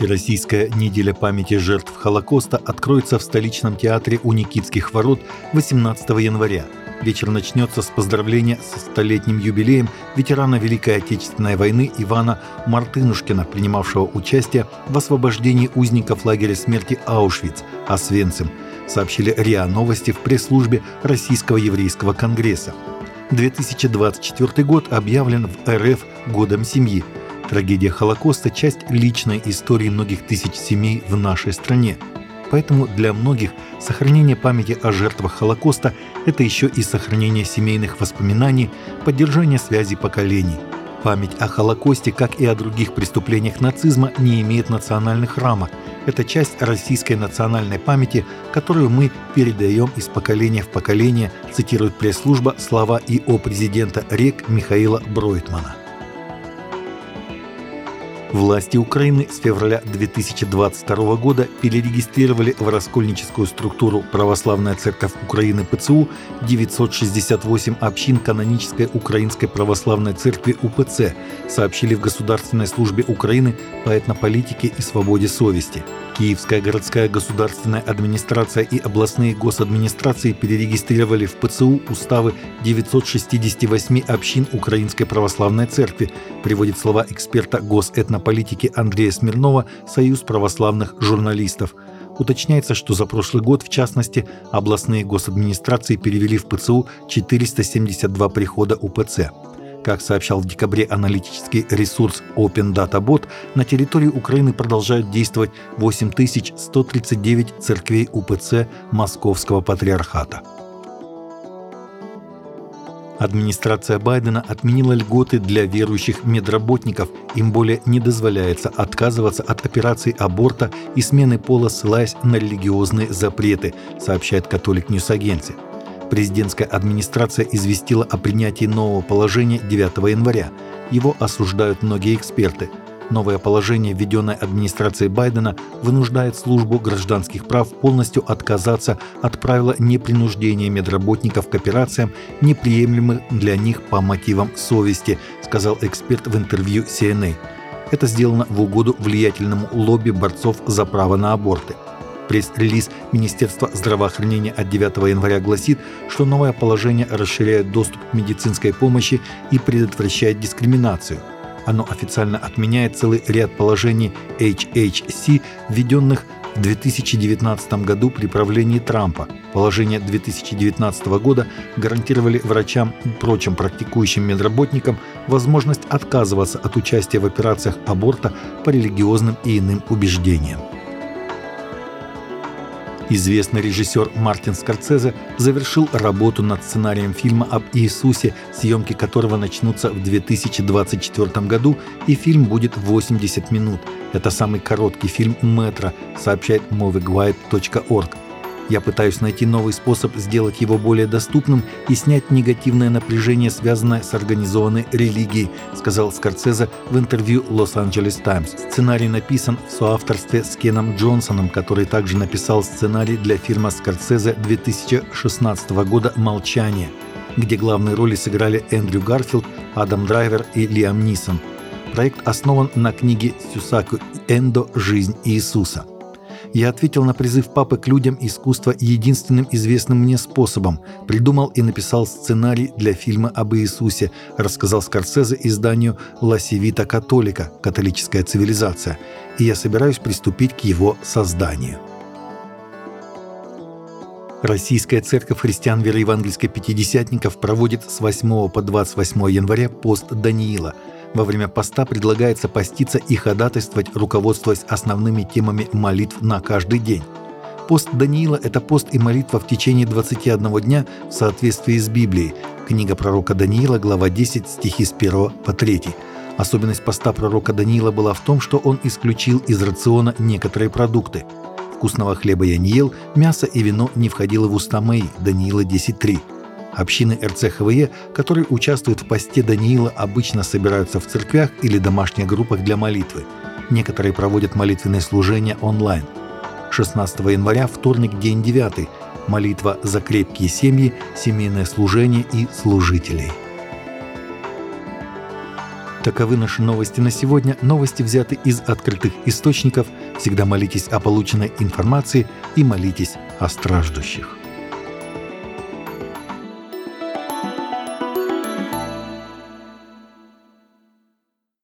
Всероссийская неделя памяти жертв Холокоста откроется в столичном театре у Никитских ворот 18 января. Вечер начнется с поздравления со столетним юбилеем ветерана Великой Отечественной войны Ивана Мартынушкина, принимавшего участие в освобождении узников лагеря смерти Аушвиц, Освенцим, сообщили РИА Новости в пресс-службе Российского еврейского конгресса. 2024 год объявлен в РФ годом семьи. Трагедия Холокоста – часть личной истории многих тысяч семей в нашей стране. Поэтому для многих сохранение памяти о жертвах Холокоста – это еще и сохранение семейных воспоминаний, поддержание связи поколений. Память о Холокосте, как и о других преступлениях нацизма, не имеет национальных рамок. Это часть российской национальной памяти, которую мы передаем из поколения в поколение, цитирует пресс-служба слова и о президента РЕК Михаила Бройтмана. Власти Украины с февраля 2022 года перерегистрировали в раскольническую структуру Православная Церковь Украины ПЦУ 968 общин канонической Украинской Православной Церкви УПЦ, сообщили в Государственной службе Украины по этнополитике и свободе совести. Киевская городская государственная администрация и областные госадминистрации перерегистрировали в ПЦУ уставы 968 общин Украинской Православной Церкви, приводит слова эксперта госэтнополитики Андрея Смирнова «Союз православных журналистов». Уточняется, что за прошлый год, в частности, областные госадминистрации перевели в ПЦУ 472 прихода УПЦ. Как сообщал в декабре аналитический ресурс Open Data Bot, на территории Украины продолжают действовать 8139 церквей УПЦ Московского патриархата. Администрация Байдена отменила льготы для верующих медработников. Им более не дозволяется отказываться от операций аборта и смены пола, ссылаясь на религиозные запреты, сообщает Catholic News Agency. Президентская администрация известила о принятии нового положения 9 января. Его осуждают многие эксперты. Новое положение, введенное администрацией Байдена, вынуждает службу гражданских прав полностью отказаться от правила непринуждения медработников к операциям, неприемлемых для них по мотивам совести, сказал эксперт в интервью CNA. Это сделано в угоду влиятельному лобби борцов за право на аборты – Пресс-релиз Министерства здравоохранения от 9 января гласит, что новое положение расширяет доступ к медицинской помощи и предотвращает дискриминацию. Оно официально отменяет целый ряд положений HHC, введенных в 2019 году при правлении Трампа. Положения 2019 года гарантировали врачам и прочим практикующим медработникам возможность отказываться от участия в операциях аборта по религиозным и иным убеждениям. Известный режиссер Мартин Скорцезе завершил работу над сценарием фильма об Иисусе, съемки которого начнутся в 2024 году, и фильм будет 80 минут. Это самый короткий фильм «Метро», сообщает movieguide.org. Я пытаюсь найти новый способ сделать его более доступным и снять негативное напряжение, связанное с организованной религией, сказал Скорцезе в интервью Los-Angeles Times. Сценарий написан в соавторстве с Кеном Джонсоном, который также написал сценарий для фильма Скорцезе 2016 года «Молчание», где главные роли сыграли Эндрю Гарфилд, Адам Драйвер и Лиам Нисон. Проект основан на книге Сюсаку Эндо «Жизнь Иисуса». Я ответил на призыв папы к людям искусства единственным известным мне способом. Придумал и написал сценарий для фильма об Иисусе, рассказал Скорсезе изданию «Ла Севита Католика. Католическая цивилизация». И я собираюсь приступить к его созданию. Российская церковь христиан вероевангельской пятидесятников проводит с 8 по 28 января пост Даниила – во время поста предлагается поститься и ходатайствовать, руководствуясь основными темами молитв на каждый день. Пост Даниила – это пост и молитва в течение 21 дня в соответствии с Библией. Книга пророка Даниила, глава 10, стихи с 1 по 3. Особенность поста пророка Даниила была в том, что он исключил из рациона некоторые продукты. Вкусного хлеба я не ел, мясо и вино не входило в уста мои. Даниила 10.3. Общины РЦХВЕ, которые участвуют в посте Даниила, обычно собираются в церквях или домашних группах для молитвы. Некоторые проводят молитвенные служения онлайн. 16 января, вторник, день 9. Молитва за крепкие семьи, семейное служение и служителей. Таковы наши новости на сегодня. Новости взяты из открытых источников. Всегда молитесь о полученной информации и молитесь о страждущих.